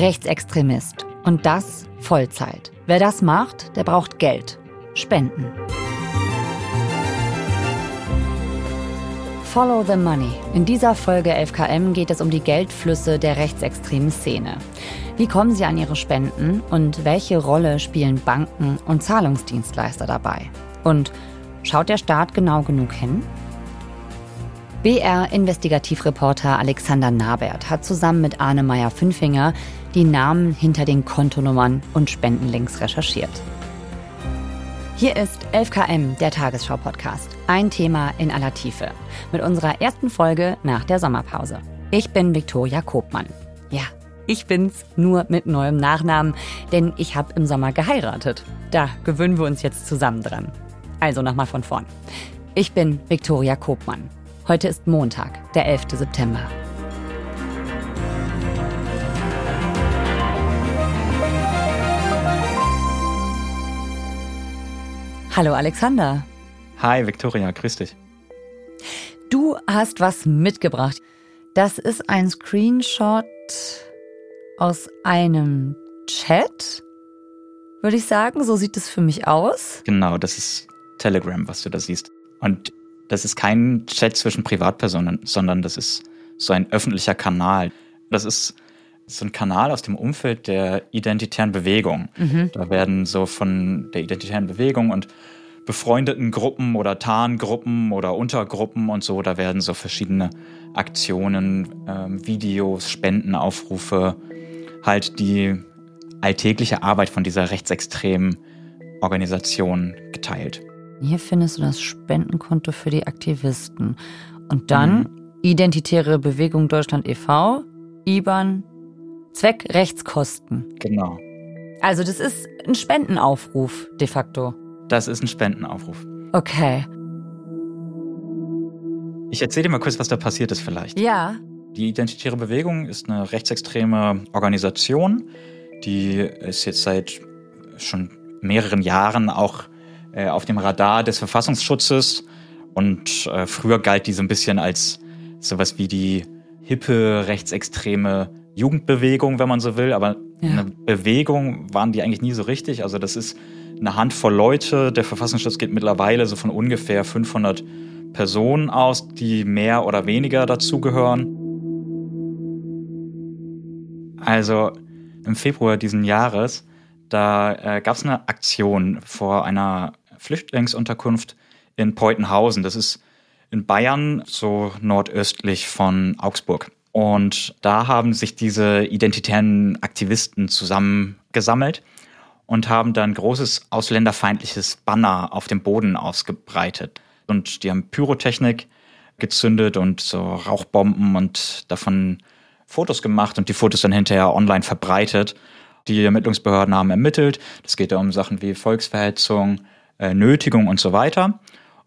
Rechtsextremist. Und das Vollzeit. Wer das macht, der braucht Geld. Spenden. Follow the Money. In dieser Folge 11KM geht es um die Geldflüsse der rechtsextremen Szene. Wie kommen sie an ihre Spenden und welche Rolle spielen Banken und Zahlungsdienstleister dabei? Und schaut der Staat genau genug hin? BR-Investigativreporter Alexander Nabert hat zusammen mit Arne Meyer-Fünfinger die Namen hinter den Kontonummern und Spendenlinks recherchiert. Hier ist 11KM, der Tagesschau-Podcast. Ein Thema in aller Tiefe. Mit unserer ersten Folge nach der Sommerpause. Ich bin Viktoria Kobmann. Ja, ich bin's nur mit neuem Nachnamen, denn ich habe im Sommer geheiratet. Da gewöhnen wir uns jetzt zusammen dran. Also nochmal von vorn. Ich bin Viktoria Kobmann. Heute ist Montag, der 11. September. Hallo Alexander. Hi Victoria, grüß dich. Du hast was mitgebracht. Das ist ein Screenshot aus einem Chat, würde ich sagen. So sieht es für mich aus. Genau, das ist Telegram, was du da siehst. Und das ist kein Chat zwischen Privatpersonen, sondern das ist so ein öffentlicher Kanal. Das ist so ein Kanal aus dem Umfeld der identitären Bewegung. Mhm. Da werden so von der identitären Bewegung und befreundeten Gruppen oder Tarngruppen oder Untergruppen und so, da werden so verschiedene Aktionen, ähm, Videos, Spendenaufrufe, halt die alltägliche Arbeit von dieser rechtsextremen Organisation geteilt. Hier findest du das Spendenkonto für die Aktivisten. Und dann mhm. Identitäre Bewegung Deutschland e.V., IBAN Zweck Rechtskosten. Genau. Also das ist ein Spendenaufruf de facto. Das ist ein Spendenaufruf. Okay. Ich erzähle dir mal kurz, was da passiert ist vielleicht. Ja. Die Identitäre Bewegung ist eine rechtsextreme Organisation, die ist jetzt seit schon mehreren Jahren auch äh, auf dem Radar des Verfassungsschutzes und äh, früher galt die so ein bisschen als sowas wie die hippe rechtsextreme Jugendbewegung, wenn man so will, aber ja. eine Bewegung waren die eigentlich nie so richtig. Also das ist eine Handvoll Leute. Der Verfassungsschutz geht mittlerweile so von ungefähr 500 Personen aus, die mehr oder weniger dazugehören. Also im Februar diesen Jahres, da äh, gab es eine Aktion vor einer Flüchtlingsunterkunft in Peutenhausen. Das ist in Bayern, so nordöstlich von Augsburg. Und da haben sich diese identitären Aktivisten zusammengesammelt und haben dann großes ausländerfeindliches Banner auf dem Boden ausgebreitet. Und die haben Pyrotechnik gezündet und so Rauchbomben und davon Fotos gemacht und die Fotos dann hinterher online verbreitet. Die Ermittlungsbehörden haben ermittelt. Das geht ja um Sachen wie Volksverhetzung, äh, Nötigung und so weiter.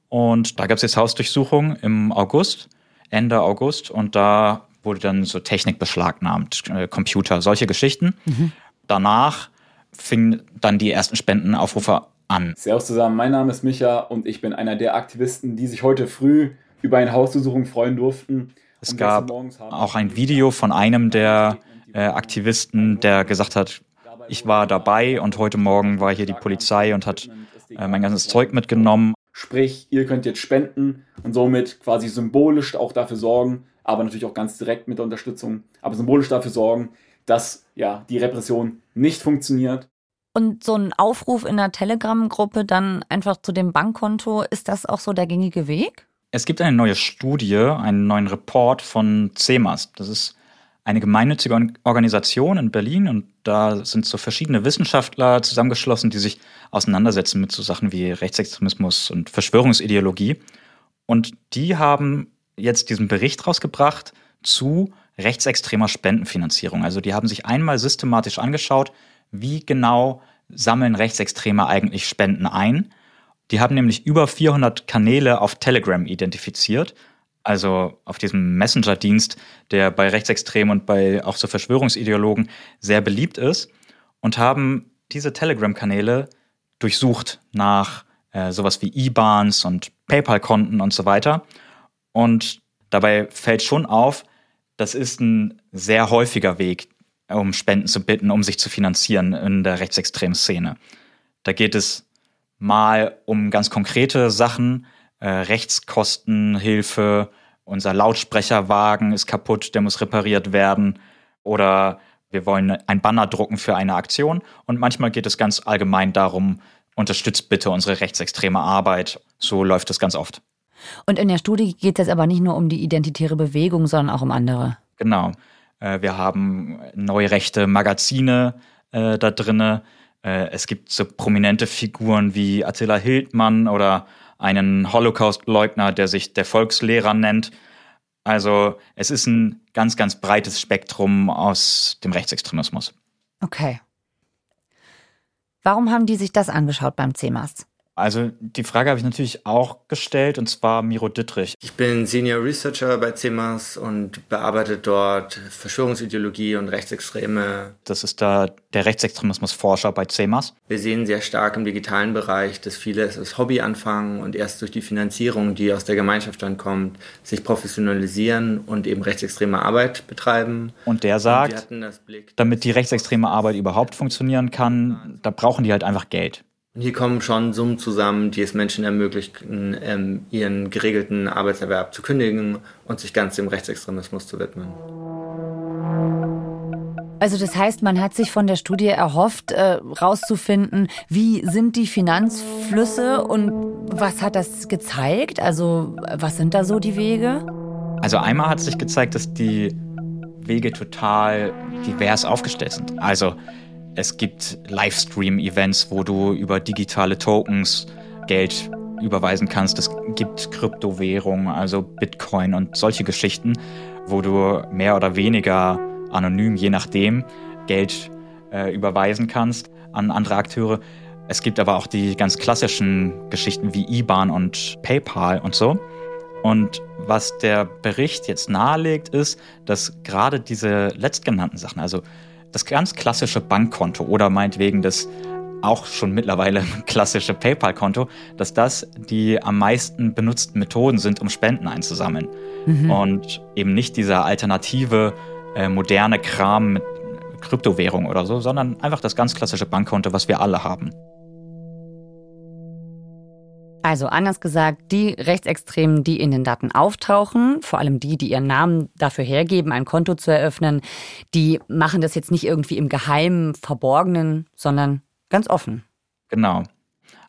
Und da gab es jetzt Hausdurchsuchungen im August, Ende August. Und da wurde dann so Technik beschlagnahmt, äh, Computer, solche Geschichten. Mhm. Danach fingen dann die ersten Spendenaufrufe an. Servus zusammen, mein Name ist Micha und ich bin einer der Aktivisten, die sich heute früh über eine Hausdurchsuchung freuen durften. Es gab auch ein Video von einem der äh, Aktivisten, der gesagt hat, ich war dabei und heute Morgen war hier die Polizei und hat äh, mein ganzes Zeug mitgenommen. Sprich, ihr könnt jetzt spenden und somit quasi symbolisch auch dafür sorgen, aber natürlich auch ganz direkt mit der Unterstützung, aber symbolisch dafür sorgen, dass ja die Repression nicht funktioniert. Und so ein Aufruf in der Telegram-Gruppe dann einfach zu dem Bankkonto, ist das auch so der gängige Weg? Es gibt eine neue Studie, einen neuen Report von CEMAS. Das ist eine gemeinnützige Organisation in Berlin und da sind so verschiedene Wissenschaftler zusammengeschlossen, die sich auseinandersetzen mit so Sachen wie Rechtsextremismus und Verschwörungsideologie. Und die haben jetzt diesen Bericht rausgebracht zu rechtsextremer Spendenfinanzierung. Also die haben sich einmal systematisch angeschaut, wie genau sammeln Rechtsextreme eigentlich Spenden ein. Die haben nämlich über 400 Kanäle auf Telegram identifiziert, also auf diesem Messenger-Dienst, der bei Rechtsextremen und bei auch so Verschwörungsideologen sehr beliebt ist, und haben diese Telegram-Kanäle durchsucht nach äh, sowas wie IBANs und PayPal-Konten und so weiter und dabei fällt schon auf, das ist ein sehr häufiger Weg, um Spenden zu bitten, um sich zu finanzieren in der rechtsextremen Szene. Da geht es mal um ganz konkrete Sachen, äh, Rechtskostenhilfe, unser Lautsprecherwagen ist kaputt, der muss repariert werden oder wir wollen ein Banner drucken für eine Aktion und manchmal geht es ganz allgemein darum, unterstützt bitte unsere rechtsextreme Arbeit. So läuft es ganz oft. Und in der Studie geht es jetzt aber nicht nur um die identitäre Bewegung, sondern auch um andere. Genau. Äh, wir haben neue rechte Magazine äh, da drinne. Äh, es gibt so prominente Figuren wie Attila Hildmann oder einen Holocaust-Leugner, der sich der Volkslehrer nennt. Also es ist ein ganz, ganz breites Spektrum aus dem Rechtsextremismus. Okay. Warum haben die sich das angeschaut beim CEMAS? Also die Frage habe ich natürlich auch gestellt, und zwar Miro Dittrich. Ich bin Senior Researcher bei CEMAS und bearbeite dort Verschwörungsideologie und Rechtsextreme. Das ist da der Rechtsextremismusforscher bei CEMAS. Wir sehen sehr stark im digitalen Bereich, dass viele es als Hobby anfangen und erst durch die Finanzierung, die aus der Gemeinschaft dann kommt, sich professionalisieren und eben rechtsextreme Arbeit betreiben. Und der sagt, und damit die rechtsextreme Arbeit überhaupt funktionieren kann, da brauchen die halt einfach Geld. Und hier kommen schon Summen zusammen, die es Menschen ermöglichen, ähm, ihren geregelten Arbeitserwerb zu kündigen und sich ganz dem Rechtsextremismus zu widmen. Also das heißt, man hat sich von der Studie erhofft, äh, rauszufinden, wie sind die Finanzflüsse und was hat das gezeigt? Also was sind da so die Wege? Also einmal hat sich gezeigt, dass die Wege total divers aufgestellt sind. Also es gibt Livestream-Events, wo du über digitale Tokens Geld überweisen kannst. Es gibt Kryptowährungen, also Bitcoin und solche Geschichten, wo du mehr oder weniger anonym, je nachdem, Geld äh, überweisen kannst an andere Akteure. Es gibt aber auch die ganz klassischen Geschichten wie IBAN und PayPal und so. Und was der Bericht jetzt nahelegt, ist, dass gerade diese letztgenannten Sachen, also das ganz klassische Bankkonto oder meinetwegen das auch schon mittlerweile klassische PayPal-Konto, dass das die am meisten benutzten Methoden sind, um Spenden einzusammeln. Mhm. Und eben nicht dieser alternative, äh, moderne Kram mit Kryptowährung oder so, sondern einfach das ganz klassische Bankkonto, was wir alle haben. Also anders gesagt, die Rechtsextremen, die in den Daten auftauchen, vor allem die, die ihren Namen dafür hergeben, ein Konto zu eröffnen, die machen das jetzt nicht irgendwie im Geheimen, Verborgenen, sondern ganz offen. Genau.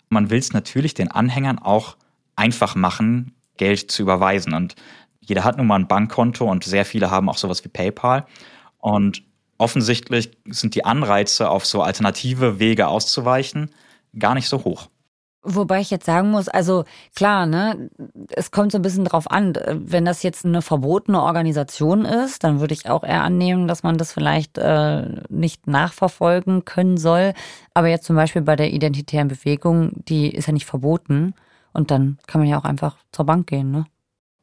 Man will es natürlich den Anhängern auch einfach machen, Geld zu überweisen. Und jeder hat nun mal ein Bankkonto und sehr viele haben auch sowas wie PayPal. Und offensichtlich sind die Anreize, auf so alternative Wege auszuweichen, gar nicht so hoch. Wobei ich jetzt sagen muss, also klar, ne, es kommt so ein bisschen drauf an. Wenn das jetzt eine verbotene Organisation ist, dann würde ich auch eher annehmen, dass man das vielleicht äh, nicht nachverfolgen können soll. Aber jetzt zum Beispiel bei der identitären Bewegung, die ist ja nicht verboten. Und dann kann man ja auch einfach zur Bank gehen, ne?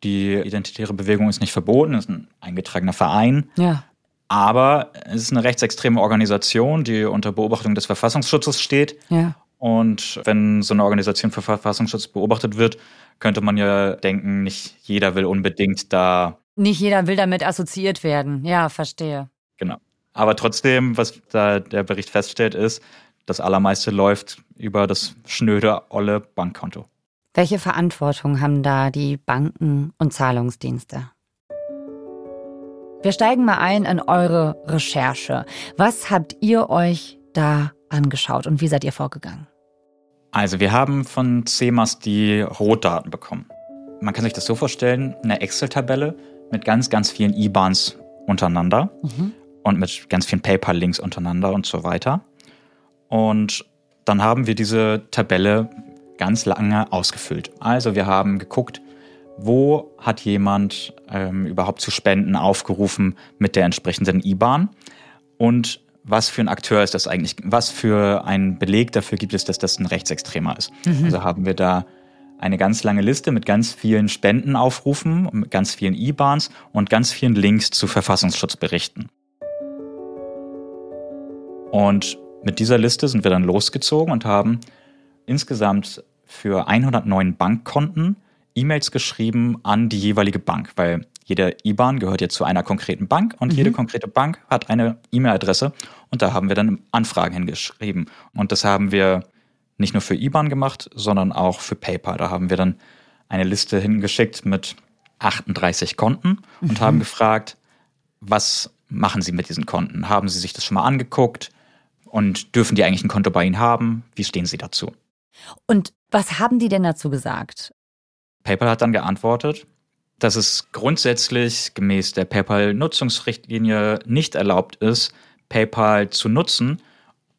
Die identitäre Bewegung ist nicht verboten, ist ein eingetragener Verein. Ja. Aber es ist eine rechtsextreme Organisation, die unter Beobachtung des Verfassungsschutzes steht. Ja. Und wenn so eine Organisation für Verfassungsschutz beobachtet wird, könnte man ja denken, nicht jeder will unbedingt da. Nicht jeder will damit assoziiert werden. Ja, verstehe. Genau. Aber trotzdem, was da der Bericht feststellt, ist, das allermeiste läuft über das schnöde, olle Bankkonto. Welche Verantwortung haben da die Banken und Zahlungsdienste? Wir steigen mal ein in eure Recherche. Was habt ihr euch da angeschaut und wie seid ihr vorgegangen? Also wir haben von CEMAS die Rohdaten bekommen. Man kann sich das so vorstellen, eine Excel-Tabelle mit ganz, ganz vielen IBANs untereinander mhm. und mit ganz vielen PayPal-Links untereinander und so weiter. Und dann haben wir diese Tabelle ganz lange ausgefüllt. Also wir haben geguckt, wo hat jemand ähm, überhaupt zu spenden aufgerufen mit der entsprechenden IBAN und was für ein Akteur ist das eigentlich? Was für ein Beleg dafür gibt es, dass das ein Rechtsextremer ist? Mhm. Also haben wir da eine ganz lange Liste mit ganz vielen Spendenaufrufen, mit ganz vielen IBANs und ganz vielen Links zu Verfassungsschutzberichten. Und mit dieser Liste sind wir dann losgezogen und haben insgesamt für 109 Bankkonten E-Mails geschrieben an die jeweilige Bank, weil jede IBAN gehört jetzt zu einer konkreten Bank und mhm. jede konkrete Bank hat eine E-Mail-Adresse und da haben wir dann Anfragen hingeschrieben. Und das haben wir nicht nur für IBAN gemacht, sondern auch für PayPal. Da haben wir dann eine Liste hingeschickt mit 38 Konten und mhm. haben gefragt, was machen Sie mit diesen Konten? Haben Sie sich das schon mal angeguckt? Und dürfen die eigentlich ein Konto bei Ihnen haben? Wie stehen Sie dazu? Und was haben die denn dazu gesagt? PayPal hat dann geantwortet, dass es grundsätzlich gemäß der PayPal-Nutzungsrichtlinie nicht erlaubt ist, PayPal zu nutzen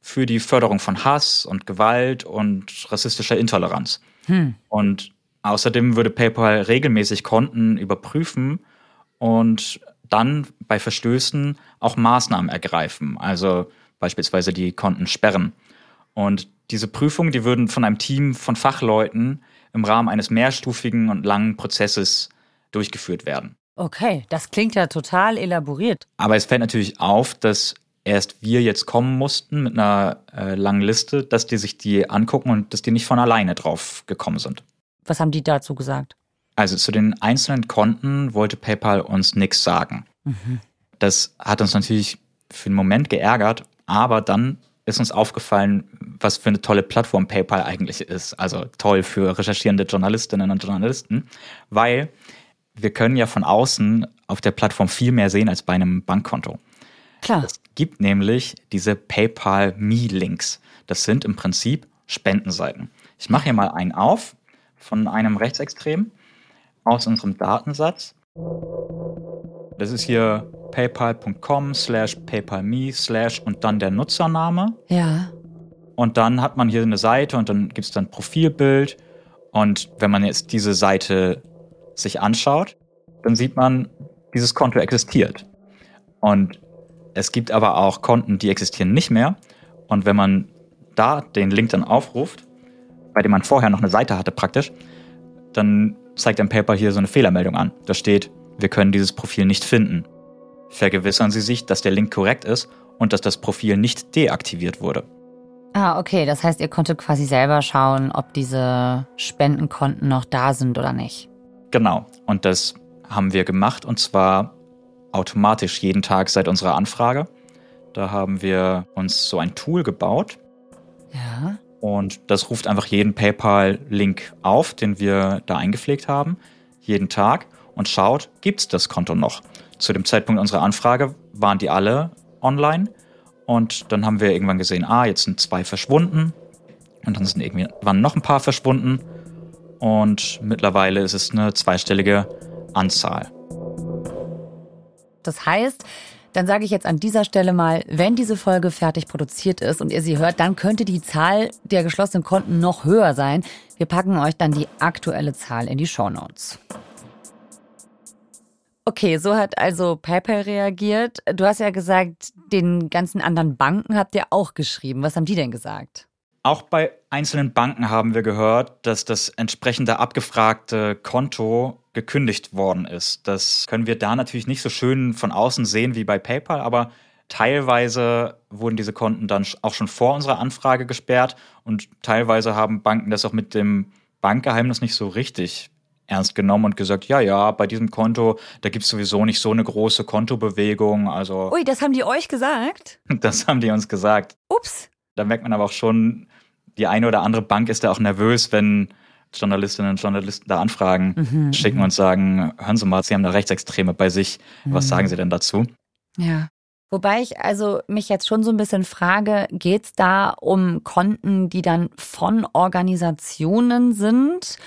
für die Förderung von Hass und Gewalt und rassistischer Intoleranz. Hm. Und außerdem würde PayPal regelmäßig Konten überprüfen und dann bei Verstößen auch Maßnahmen ergreifen, also beispielsweise die Konten sperren. Und diese Prüfungen, die würden von einem Team von Fachleuten im Rahmen eines mehrstufigen und langen Prozesses durchgeführt werden. Okay, das klingt ja total elaboriert. Aber es fällt natürlich auf, dass erst wir jetzt kommen mussten mit einer äh, langen Liste, dass die sich die angucken und dass die nicht von alleine drauf gekommen sind. Was haben die dazu gesagt? Also zu den einzelnen Konten wollte PayPal uns nichts sagen. Mhm. Das hat uns natürlich für einen Moment geärgert, aber dann ist uns aufgefallen, was für eine tolle Plattform PayPal eigentlich ist. Also toll für recherchierende Journalistinnen und Journalisten, weil wir können ja von außen auf der Plattform viel mehr sehen als bei einem Bankkonto. Klar. Es gibt nämlich diese PayPal Me-Links. Das sind im Prinzip Spendenseiten. Ich mache hier mal einen auf von einem Rechtsextrem aus unserem Datensatz. Das ist hier paypal.com slash paypalme slash und dann der Nutzername. Ja. Und dann hat man hier eine Seite und dann gibt es dann Profilbild. Und wenn man jetzt diese Seite sich anschaut, dann sieht man, dieses Konto existiert. Und es gibt aber auch Konten, die existieren nicht mehr. Und wenn man da den Link dann aufruft, bei dem man vorher noch eine Seite hatte praktisch, dann zeigt ein Paper hier so eine Fehlermeldung an. Da steht, wir können dieses Profil nicht finden. Vergewissern Sie sich, dass der Link korrekt ist und dass das Profil nicht deaktiviert wurde. Ah, okay. Das heißt, ihr konntet quasi selber schauen, ob diese Spendenkonten noch da sind oder nicht. Genau. Und das haben wir gemacht und zwar automatisch jeden Tag seit unserer Anfrage. Da haben wir uns so ein Tool gebaut. Ja. Und das ruft einfach jeden PayPal-Link auf, den wir da eingepflegt haben, jeden Tag und schaut, gibt es das Konto noch? Zu dem Zeitpunkt unserer Anfrage waren die alle online und dann haben wir irgendwann gesehen, ah, jetzt sind zwei verschwunden und dann sind irgendwann noch ein paar verschwunden und mittlerweile ist es eine zweistellige Anzahl. Das heißt, dann sage ich jetzt an dieser Stelle mal, wenn diese Folge fertig produziert ist und ihr sie hört, dann könnte die Zahl der geschlossenen Konten noch höher sein. Wir packen euch dann die aktuelle Zahl in die Show Notes. Okay, so hat also PayPal reagiert. Du hast ja gesagt, den ganzen anderen Banken habt ihr auch geschrieben. Was haben die denn gesagt? Auch bei einzelnen Banken haben wir gehört, dass das entsprechende abgefragte Konto gekündigt worden ist. Das können wir da natürlich nicht so schön von außen sehen wie bei PayPal, aber teilweise wurden diese Konten dann auch schon vor unserer Anfrage gesperrt und teilweise haben Banken das auch mit dem Bankgeheimnis nicht so richtig ernst genommen und gesagt, ja, ja, bei diesem Konto, da gibt es sowieso nicht so eine große Kontobewegung. Also. Ui, das haben die euch gesagt? Das haben die uns gesagt. Ups. Da merkt man aber auch schon, die eine oder andere Bank ist da auch nervös, wenn Journalistinnen und Journalisten da Anfragen mhm, schicken mhm. und sagen, hören Sie mal, Sie haben da Rechtsextreme bei sich. Was mhm. sagen Sie denn dazu? Ja. Wobei ich also mich jetzt schon so ein bisschen frage, geht es da um Konten, die dann von Organisationen sind?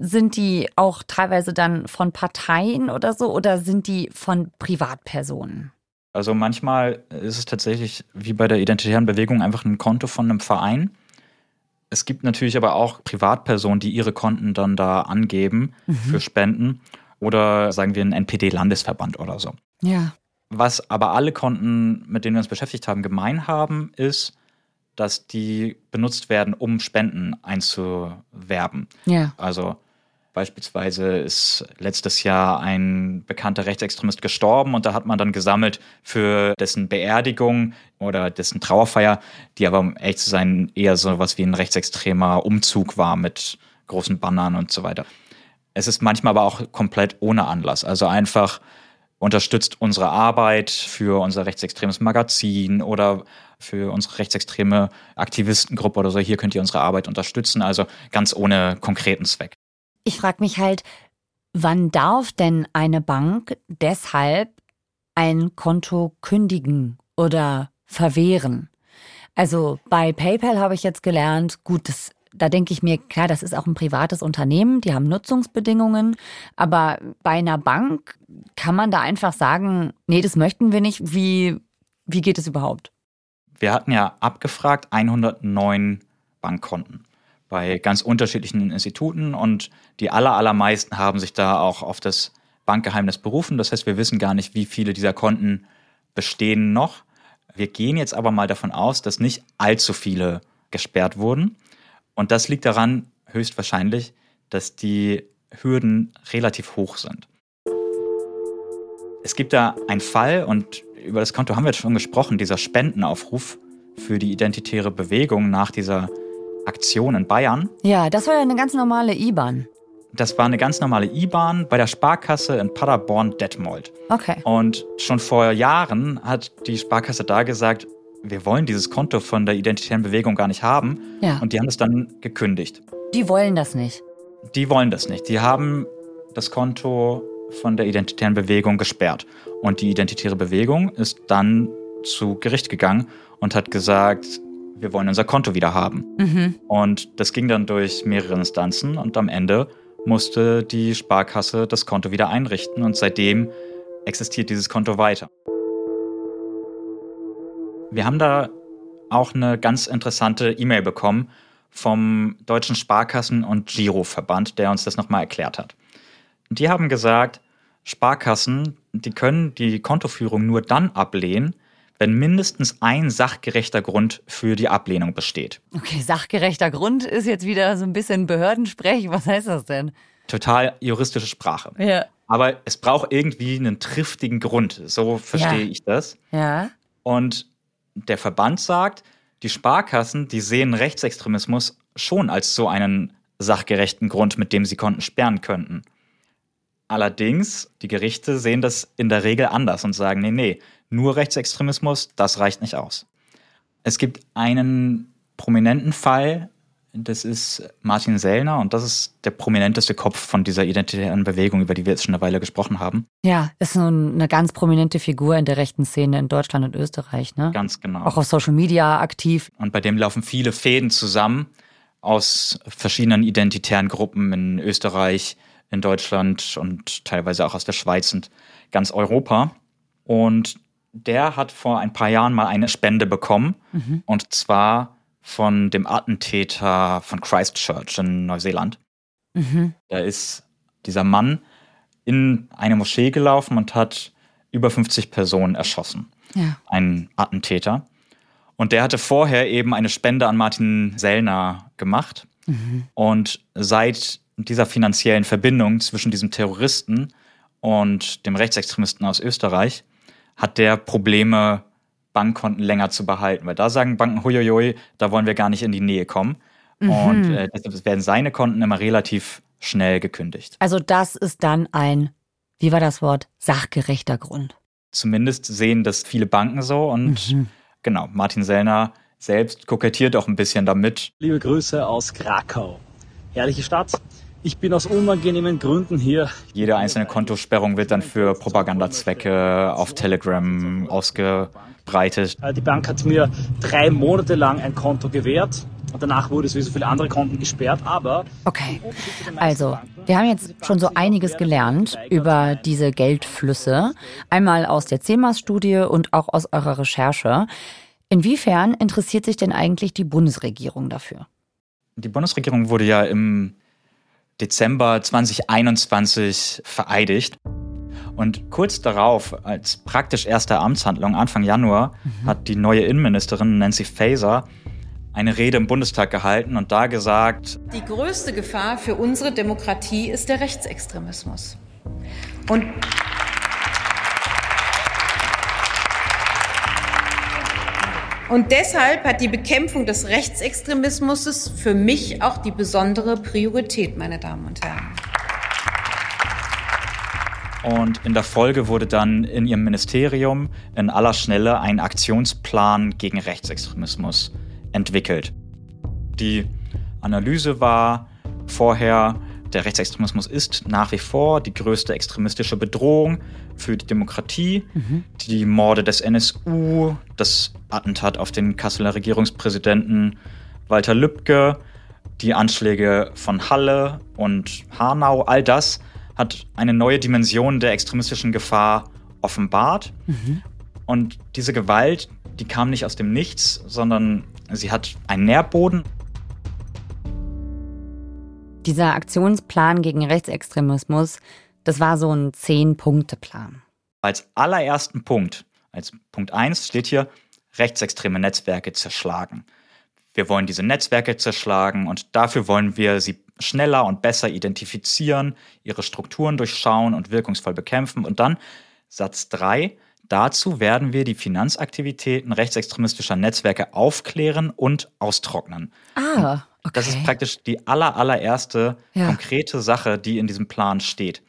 Sind die auch teilweise dann von Parteien oder so oder sind die von Privatpersonen? Also manchmal ist es tatsächlich wie bei der identitären Bewegung einfach ein Konto von einem Verein. Es gibt natürlich aber auch Privatpersonen, die ihre Konten dann da angeben mhm. für Spenden oder sagen wir ein NPD-Landesverband oder so. Ja. Was aber alle Konten, mit denen wir uns beschäftigt haben, gemein haben, ist, dass die benutzt werden, um Spenden einzuwerben. Ja. Also beispielsweise ist letztes Jahr ein bekannter Rechtsextremist gestorben und da hat man dann gesammelt für dessen Beerdigung oder dessen Trauerfeier, die aber, um ehrlich zu sein, eher so was wie ein rechtsextremer Umzug war mit großen Bannern und so weiter. es ist manchmal aber auch komplett ohne Anlass. Also einfach unterstützt unsere Arbeit für unser rechtsextremes Magazin oder für unsere rechtsextreme Aktivistengruppe oder so. Hier könnt ihr unsere Arbeit unterstützen, also ganz ohne konkreten Zweck. Ich frage mich halt, wann darf denn eine Bank deshalb ein Konto kündigen oder verwehren? Also bei PayPal habe ich jetzt gelernt, gut, das da denke ich mir, klar, das ist auch ein privates Unternehmen, die haben Nutzungsbedingungen, aber bei einer Bank kann man da einfach sagen, nee, das möchten wir nicht. Wie, wie geht es überhaupt? Wir hatten ja abgefragt 109 Bankkonten bei ganz unterschiedlichen Instituten und die aller, allermeisten haben sich da auch auf das Bankgeheimnis berufen. Das heißt, wir wissen gar nicht, wie viele dieser Konten bestehen noch. Wir gehen jetzt aber mal davon aus, dass nicht allzu viele gesperrt wurden. Und das liegt daran, höchstwahrscheinlich, dass die Hürden relativ hoch sind. Es gibt da einen Fall, und über das Konto haben wir jetzt schon gesprochen, dieser Spendenaufruf für die identitäre Bewegung nach dieser Aktion in Bayern. Ja, das war ja eine ganz normale IBAN. Das war eine ganz normale IBAN bei der Sparkasse in Paderborn-Detmold. Okay. Und schon vor Jahren hat die Sparkasse da gesagt, wir wollen dieses Konto von der identitären Bewegung gar nicht haben. Ja. Und die haben es dann gekündigt. Die wollen das nicht. Die wollen das nicht. Die haben das Konto von der identitären Bewegung gesperrt. Und die identitäre Bewegung ist dann zu Gericht gegangen und hat gesagt, wir wollen unser Konto wieder haben. Mhm. Und das ging dann durch mehrere Instanzen und am Ende musste die Sparkasse das Konto wieder einrichten und seitdem existiert dieses Konto weiter. Wir haben da auch eine ganz interessante E-Mail bekommen vom Deutschen Sparkassen- und Giroverband, der uns das nochmal erklärt hat. Die haben gesagt, Sparkassen, die können die Kontoführung nur dann ablehnen, wenn mindestens ein sachgerechter Grund für die Ablehnung besteht. Okay, sachgerechter Grund ist jetzt wieder so ein bisschen Behördensprech. Was heißt das denn? Total juristische Sprache. Ja. Aber es braucht irgendwie einen triftigen Grund. So verstehe Ja. ich das. Ja. Und der Verband sagt, die Sparkassen, die sehen Rechtsextremismus schon als so einen sachgerechten Grund, mit dem sie Konten sperren könnten. Allerdings, die Gerichte sehen das in der Regel anders und sagen, nee, nee, nur Rechtsextremismus, das reicht nicht aus. Es gibt einen prominenten Fall, das ist Martin Sellner und das ist der prominenteste Kopf von dieser identitären Bewegung, über die wir jetzt schon eine Weile gesprochen haben. Ja, ist eine ganz prominente Figur in der rechten Szene in Deutschland und Österreich, ne? Ganz genau. Auch auf Social Media aktiv. Und bei dem laufen viele Fäden zusammen aus verschiedenen identitären Gruppen in Österreich, in Deutschland und teilweise auch aus der Schweiz und ganz Europa. Und der hat vor ein paar Jahren mal eine Spende bekommen. Und zwar von dem Attentäter von Christchurch in Neuseeland. Mhm. Da ist dieser Mann in eine Moschee gelaufen und hat über 50 Personen erschossen Ja. ein Attentäter. Und der hatte vorher eben eine Spende an Martin Sellner gemacht. Und seit dieser finanziellen Verbindung zwischen diesem Terroristen und dem Rechtsextremisten aus Österreich hat der Probleme, Bankkonten länger zu behalten. Weil da sagen Banken, huiuiui, da wollen wir gar nicht in die Nähe kommen. Und äh, deshalb werden seine Konten immer relativ schnell gekündigt. Also das ist dann ein, wie war das Wort, sachgerechter Grund. Zumindest sehen das viele Banken so. Und genau, Martin Sellner selbst kokettiert auch ein bisschen damit. Liebe Grüße aus Krakau. Herrliche Stadt. Ich bin aus unangenehmen Gründen hier. Jede einzelne Kontosperrung wird dann für Propagandazwecke auf Telegram ausgebreitet. Die Bank hat mir drei Monate lang ein Konto gewährt und danach wurde es wie so viele andere Konten gesperrt. Aber Okay, also wir haben jetzt schon so einiges gelernt über diese Geldflüsse. Einmal aus der CEMAS-Studie und auch aus eurer Recherche. Inwiefern interessiert sich denn eigentlich die Bundesregierung dafür? Die Bundesregierung wurde ja im Dezember 2021 vereidigt. Und kurz darauf, als praktisch erste Amtshandlung Anfang Januar, hat die neue Innenministerin Nancy Faeser eine Rede im Bundestag gehalten und da gesagt, Die größte Gefahr für unsere Demokratie ist der Rechtsextremismus. Und Und deshalb hat die Bekämpfung des Rechtsextremismus für mich auch die besondere Priorität, meine Damen und Herren. Und in der Folge wurde dann in ihrem Ministerium in aller Schnelle ein Aktionsplan gegen Rechtsextremismus entwickelt. Die Analyse war vorher, der Rechtsextremismus ist nach wie vor die größte extremistische Bedrohung für die Demokratie. Mhm. Die Morde des NSU, das Attentat auf den Kasseler Regierungspräsidenten Walter Lübcke, die Anschläge von Halle und Hanau, all das hat eine neue Dimension der extremistischen Gefahr offenbart. Mhm. Und diese Gewalt, die kam nicht aus dem Nichts, sondern sie hat einen Nährboden. Dieser Aktionsplan gegen Rechtsextremismus, das war so ein Zehn-Punkte-Plan. Als allerersten Punkt, als Punkt 1 steht hier, rechtsextreme Netzwerke zerschlagen. Wir wollen diese Netzwerke zerschlagen und dafür wollen wir sie schneller und besser identifizieren, ihre Strukturen durchschauen und wirkungsvoll bekämpfen. Und dann Satz 3, dazu werden wir die Finanzaktivitäten rechtsextremistischer Netzwerke aufklären und austrocknen. Ah, okay. Das ist praktisch die aller, allererste ja. konkrete Sache, die in diesem Plan steht.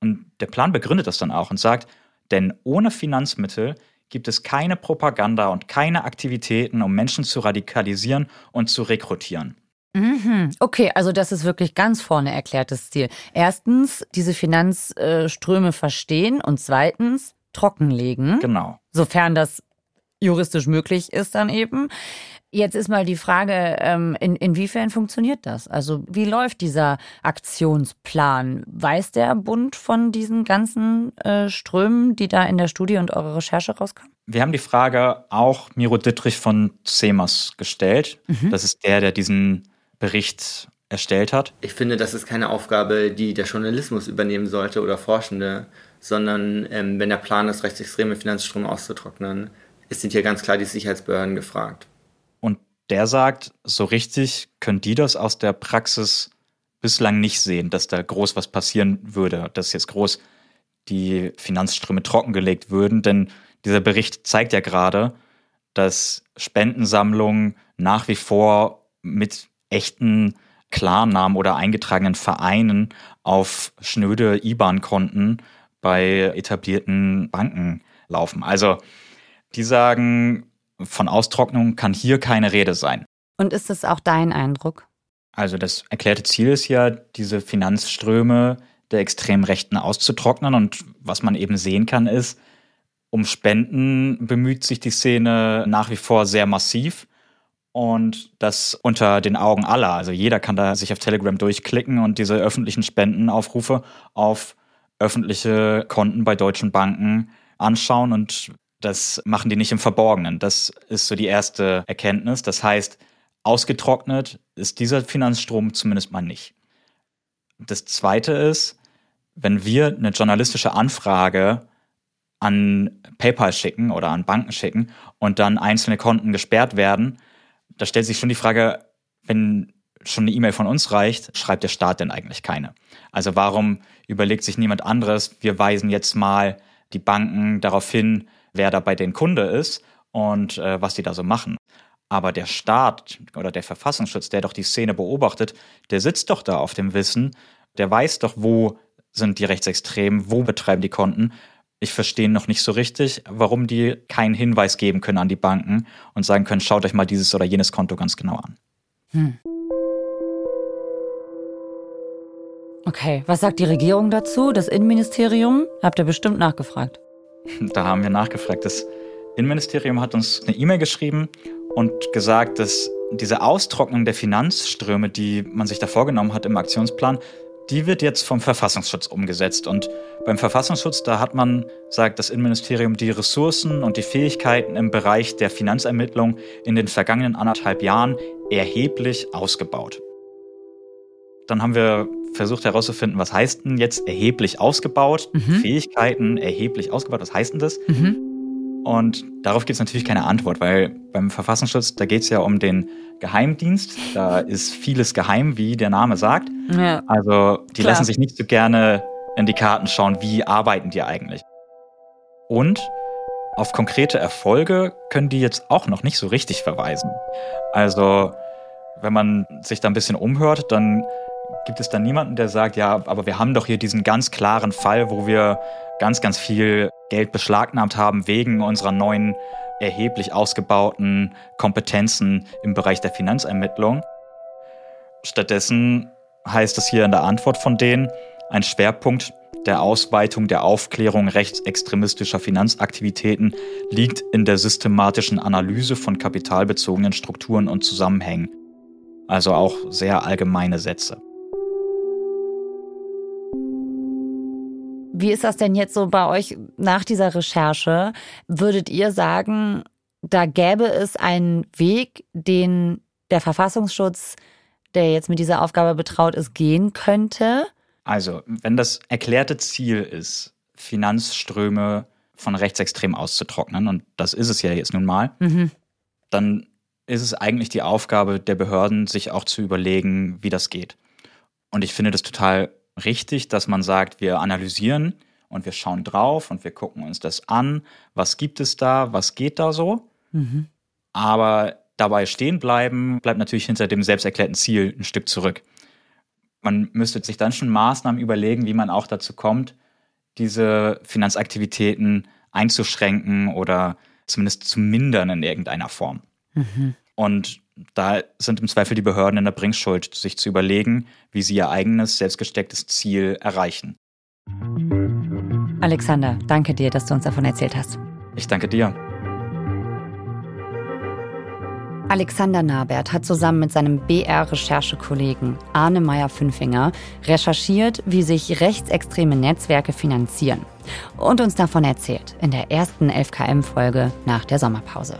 Und der Plan begründet das dann auch und sagt, denn ohne Finanzmittel gibt es keine Propaganda und keine Aktivitäten, um Menschen zu radikalisieren und zu rekrutieren. Mhm. Okay, also das ist wirklich ganz vorne erklärtes Ziel. Erstens, diese Finanzströme verstehen und zweitens, trockenlegen. Genau. Sofern das juristisch möglich ist dann eben. Jetzt ist mal die Frage, ähm, in, inwiefern funktioniert das? Also wie läuft dieser Aktionsplan? Weiß der Bund von diesen ganzen äh, Strömen, die da in der Studie und eurer Recherche rauskamen? Wir haben die Frage auch Miro Dittrich von CEMAS gestellt. Mhm. Das ist der, der diesen Bericht erstellt hat. Ich finde, das ist keine Aufgabe, die der Journalismus übernehmen sollte oder Forschende, sondern ähm, wenn der Plan ist, rechtsextreme Finanzströme auszutrocknen, sind hier ganz klar die Sicherheitsbehörden gefragt der sagt, so richtig können die das aus der Praxis bislang nicht sehen, dass da groß was passieren würde, dass jetzt groß die Finanzströme trockengelegt würden. Denn dieser Bericht zeigt ja gerade, dass Spendensammlungen nach wie vor mit echten Klarnamen oder eingetragenen Vereinen auf schnöde IBAN-Konten bei etablierten Banken laufen. Also die sagen, von Austrocknung kann hier keine Rede sein. Und ist das auch dein Eindruck? Also das erklärte Ziel ist ja, diese Finanzströme der extremen Rechten auszutrocknen. Und was man eben sehen kann, ist, um Spenden bemüht sich die Szene nach wie vor sehr massiv. Und das unter den Augen aller. Also jeder kann da sich auf Telegram durchklicken und diese öffentlichen Spendenaufrufe auf öffentliche Konten bei deutschen Banken anschauen und das machen die nicht im Verborgenen. Das ist so die erste Erkenntnis. Das heißt, ausgetrocknet ist dieser Finanzstrom zumindest mal nicht. Das zweite ist, wenn wir eine journalistische Anfrage an PayPal schicken oder an Banken schicken und dann einzelne Konten gesperrt werden, da stellt sich schon die Frage, wenn schon eine E-Mail von uns reicht, schreibt der Staat denn eigentlich keine? Also warum überlegt sich niemand anderes, wir weisen jetzt mal die Banken darauf hin, wer da bei den Kunde ist und äh, was die da so machen. Aber der Staat oder der Verfassungsschutz, der doch die Szene beobachtet, der sitzt doch da auf dem Wissen, der weiß doch, wo sind die Rechtsextremen, wo betreiben die Konten. Ich verstehe noch nicht so richtig, warum die keinen Hinweis geben können an die Banken und sagen können, schaut euch mal dieses oder jenes Konto ganz genau an. Hm. Okay, was sagt die Regierung dazu? Das Innenministerium? Habt ihr bestimmt nachgefragt. Da haben wir nachgefragt. Das Innenministerium hat uns eine E-Mail geschrieben und gesagt, dass diese Austrocknung der Finanzströme, die man sich da vorgenommen hat im Aktionsplan, die wird jetzt vom Verfassungsschutz umgesetzt. Und beim Verfassungsschutz, da hat man, sagt das Innenministerium, die Ressourcen und die Fähigkeiten im Bereich der Finanzermittlung in den vergangenen anderthalb Jahren erheblich ausgebaut. Dann haben wir versucht herauszufinden, was heißt denn jetzt erheblich ausgebaut? Mhm. Fähigkeiten erheblich ausgebaut, was heißt denn das? Mhm. Und darauf gibt es natürlich keine Antwort, weil beim Verfassungsschutz, da geht es ja um den Geheimdienst. Da ist vieles geheim, wie der Name sagt. Ja. Also die Klar. lassen sich nicht so gerne in die Karten schauen, wie arbeiten die eigentlich. Und auf konkrete Erfolge können die jetzt auch noch nicht so richtig verweisen. Also wenn man sich da ein bisschen umhört, dann gibt es dann niemanden, der sagt, ja, aber wir haben doch hier diesen ganz klaren Fall, wo wir ganz, ganz viel Geld beschlagnahmt haben wegen unserer neuen erheblich ausgebauten Kompetenzen im Bereich der Finanzermittlung. Stattdessen heißt es hier in der Antwort von denen, ein Schwerpunkt der Ausweitung der Aufklärung rechtsextremistischer Finanzaktivitäten liegt in der systematischen Analyse von kapitalbezogenen Strukturen und Zusammenhängen. Also auch sehr allgemeine Sätze. Wie ist das denn jetzt so bei euch nach dieser Recherche? Würdet ihr sagen, da gäbe es einen Weg, den der Verfassungsschutz, der jetzt mit dieser Aufgabe betraut ist, gehen könnte? Also, wenn das erklärte Ziel ist, Finanzströme von Rechtsextremen auszutrocknen, und das ist es ja jetzt nun mal, mhm. dann ist es eigentlich die Aufgabe der Behörden, sich auch zu überlegen, wie das geht. Und ich finde das total richtig, dass man sagt, wir analysieren und wir schauen drauf und wir gucken uns das an. Was gibt es da? Was geht da so? Mhm. Aber dabei stehen bleiben, bleibt natürlich hinter dem selbsterklärten Ziel ein Stück zurück man müsste sich dann schon Maßnahmen überlegen, wie man auch dazu kommt, diese Finanzaktivitäten einzuschränken oder zumindest zu mindern in irgendeiner Form. Mhm. Und da sind im Zweifel die Behörden in der Bringschuld, sich zu überlegen, wie sie ihr eigenes selbstgestecktes Ziel erreichen. Alexander, danke dir, dass du uns davon erzählt hast. Ich danke dir. Alexander Nabert hat zusammen mit seinem BR-Recherchekollegen Arne Meyer-Fünfinger recherchiert, wie sich rechtsextreme Netzwerke finanzieren und uns davon erzählt in der ersten 11KM-Folge nach der Sommerpause.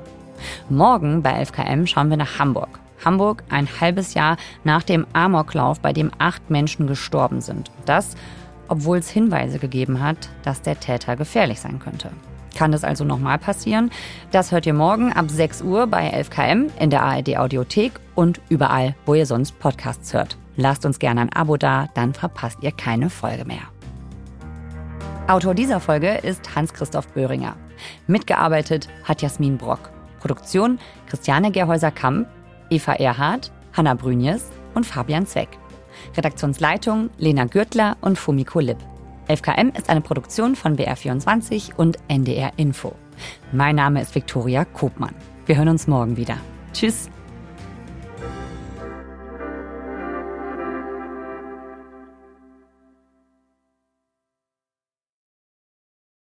Morgen bei 11KM schauen wir nach Hamburg. Hamburg ein halbes Jahr nach dem Amoklauf, bei dem acht Menschen gestorben sind. Das, obwohl es Hinweise gegeben hat, dass der Täter gefährlich sein könnte. Kann das also nochmal passieren? Das hört ihr morgen ab 6 Uhr bei 11KM in der ARD Audiothek und überall, wo ihr sonst Podcasts hört. Lasst uns gerne ein Abo da, dann verpasst ihr keine Folge mehr. Autor dieser Folge ist Hans-Christoph Böhringer. Mitgearbeitet hat Jasmin Brock. Produktion Christiane Gerhäuser-Kamp, Eva Erhardt, Hanna Brünjes und Fabian Zweck. Redaktionsleitung Lena Gürtler und Fumiko Lipp. 11KM ist eine Produktion von BR24 und NDR Info. Mein Name ist Viktoria Kobmann. Wir hören uns morgen wieder. Tschüss.